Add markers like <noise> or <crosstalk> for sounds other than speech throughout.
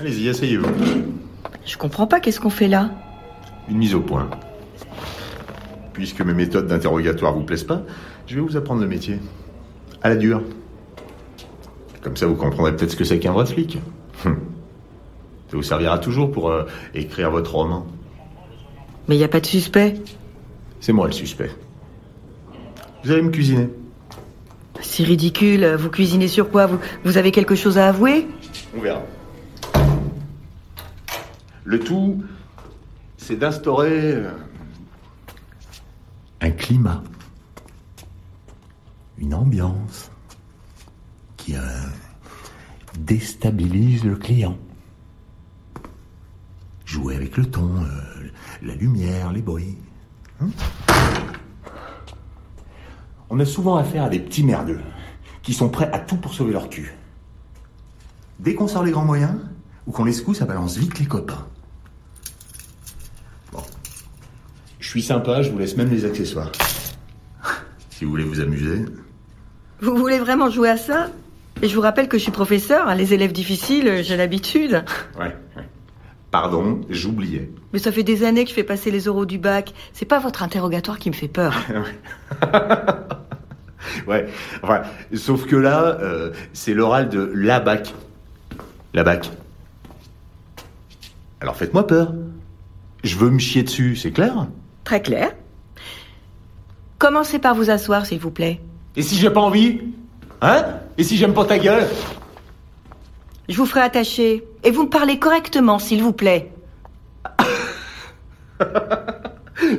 Allez-y, asseyez-vous. Je comprends pas, qu'est-ce qu'on fait là Une mise au point. Puisque mes méthodes d'interrogatoire vous plaisent pas, je vais vous apprendre le métier. À la dure. Comme ça, vous comprendrez peut-être ce que c'est qu'un vrai flic. Hum. Ça vous servira toujours pour euh, écrire votre roman. Mais il a pas de suspect. C'est moi le suspect. Vous allez me cuisiner. C'est ridicule. Vous cuisinez sur quoi? Vous, vous avez quelque chose à avouer? On verra. Le tout, c'est d'instaurer euh, un climat, une ambiance qui euh, déstabilise le client. Jouer avec le ton, euh, la lumière, les bruits. Hein On a souvent affaire à des petits merdeux qui sont prêts à tout pour sauver leur cul. Dès qu'on sort les grands moyens, ou qu'on les secoue, ça balance vite les copains. Bon. Je suis sympa, je vous laisse même les accessoires. <laughs> Si vous voulez vous amuser. Vous voulez vraiment jouer à ça? Et je vous rappelle que je suis professeur, hein, les élèves difficiles, j'ai l'habitude. Ouais. ouais. Pardon, j'oubliais. Mais ça fait des années que je fais passer les oraux du bac. C'est pas votre interrogatoire qui me fait peur. <laughs> ouais. Enfin, sauf que là, euh, c'est l'oral de la bac. La bac. Alors faites-moi peur. Je veux me chier dessus, c'est clair Très clair. Commencez par vous asseoir, s'il vous plaît. Et si j'ai pas envie? Hein? Et si j'aime pas ta gueule? Je vous ferai attacher. Et vous me parlez correctement, s'il vous plaît. <laughs>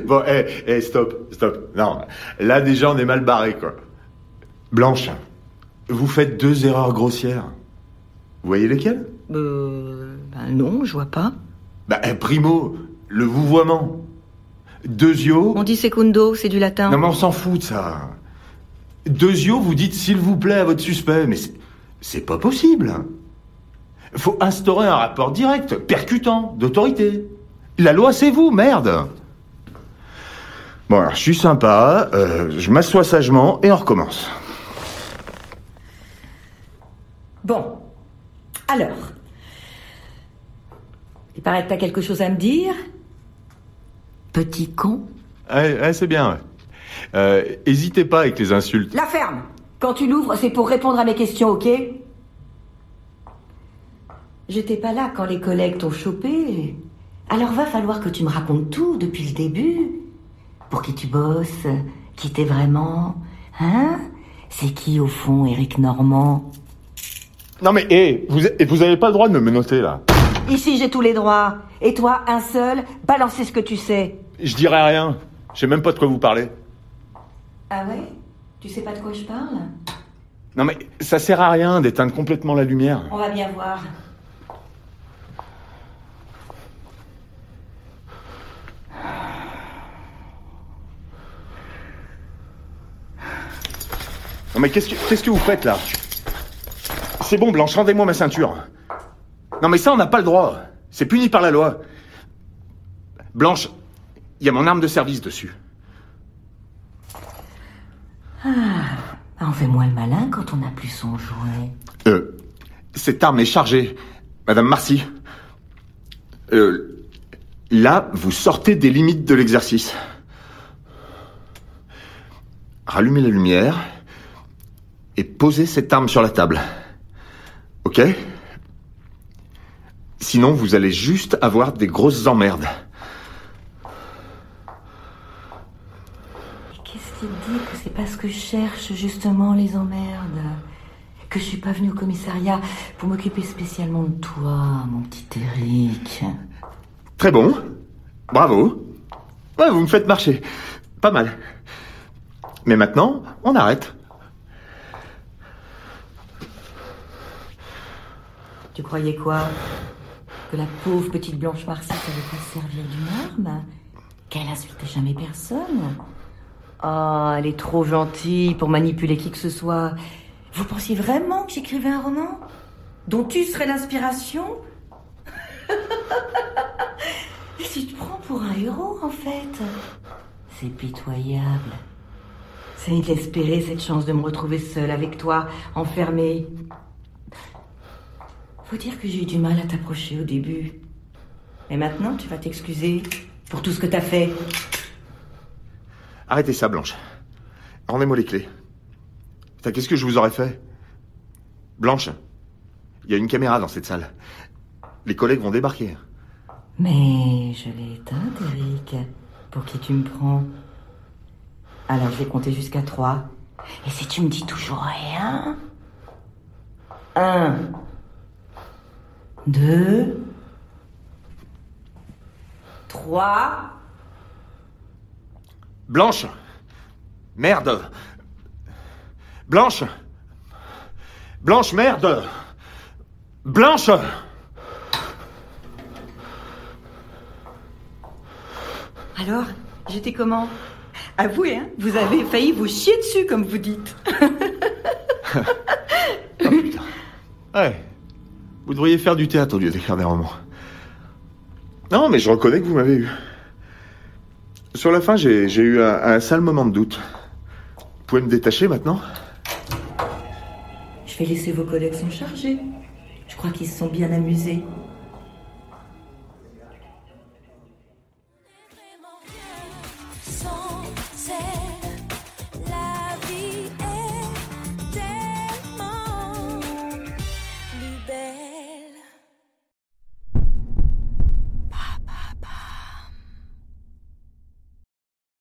Bon, hé, hé, stop, stop. Non, là déjà on est mal barré, quoi. Blanche, vous faites deux erreurs grossières. Vous voyez lesquelles? Euh. Ben non, je vois pas. Bah, primo, le vouvoiement. Deuxio... On dit secundo, c'est du latin. Non mais on s'en fout de ça. Deuxio, vous dites s'il vous plaît à votre suspect, mais c'est- c'est pas possible. Faut instaurer un rapport direct, percutant, d'autorité. La loi, c'est vous, merde. Bon, alors, je suis sympa, euh, je m'assois sagement et on recommence. Bon. Alors. Il paraît que t'as quelque chose à me dire Petit con. Ouais, ouais, c'est bien, ouais. Euh, hésitez pas avec les insultes. La ferme Quand tu l'ouvres, c'est pour répondre à mes questions, ok? J'étais pas là quand les collègues t'ont chopé. Alors va falloir que tu me racontes tout depuis le début. Pour qui tu bosses Qui t'es vraiment Hein? C'est qui au fond, Eric Normand? Non mais, hé, vous, vous avez pas le droit de me menotter, là. Ici, j'ai tous les droits. Et toi, un seul, balancez ce que tu sais. Je dirai rien. Je sais même pas de quoi vous parlez. Ah ouais? Tu sais pas de quoi je parle? Non mais, ça sert à rien d'éteindre complètement la lumière. On va bien voir. Non mais qu'est-ce que, qu'est-ce que vous faites là? C'est bon Blanche, rendez-moi ma ceinture. Non mais ça on n'a pas le droit. C'est puni par la loi. Blanche, il y a mon arme de service dessus. Ah, on fait moins le malin quand on n'a plus son jouet. Euh, cette arme est chargée, Madame Marcy. Euh, là, vous sortez des limites de l'exercice. Rallumez la lumière et posez cette arme sur la table. Ok? Sinon, vous allez juste avoir des grosses emmerdes. Qu'est-ce qui dit que c'est pas ce que je cherche, justement, les emmerdes? Que je suis pas venue au commissariat pour m'occuper spécialement de toi, mon petit Eric. Très bon. Bravo. Ouais, vous me faites marcher. Pas mal. Mais maintenant, on arrête. Tu croyais quoi? Que la pauvre petite Blanche Marcy savait pas se servir d'une arme Qu'elle insultait jamais personne Oh, elle est trop gentille pour manipuler qui que ce soit. Vous pensiez vraiment que j'écrivais un roman? Dont tu serais l'inspiration? <laughs> Et tu te prends pour un héros, en fait? C'est pitoyable. C'est inespéré, cette chance de me retrouver seule avec toi, enfermée. Faut dire que j'ai eu du mal à t'approcher au début. Mais maintenant, tu vas t'excuser pour tout ce que t'as fait. Arrêtez ça, Blanche. Rendez-moi les clés. Qu'est-ce que je vous aurais fait? Blanche, il y a une caméra dans cette salle. Les collègues vont débarquer. Mais je l'ai éteinte, Eric. Pour qui tu me prends? Alors je vais compter jusqu'à trois. Et si tu me dis toujours rien? Un. Deux. Trois. Blanche Merde Blanche Blanche, merde Blanche Alors, j'étais comment? Avouez, hein, vous avez failli vous chier dessus, comme vous dites. <laughs> Oh putain. <laughs> Ouais. Vous devriez faire du théâtre au lieu d'écrire des romans. Non, mais je reconnais que vous m'avez eu. Sur la fin, j'ai eu un, un sale moment de doute. Vous pouvez me détacher maintenant? Je vais laisser vos collègues s'en charger. Je crois qu'ils se sont bien amusés.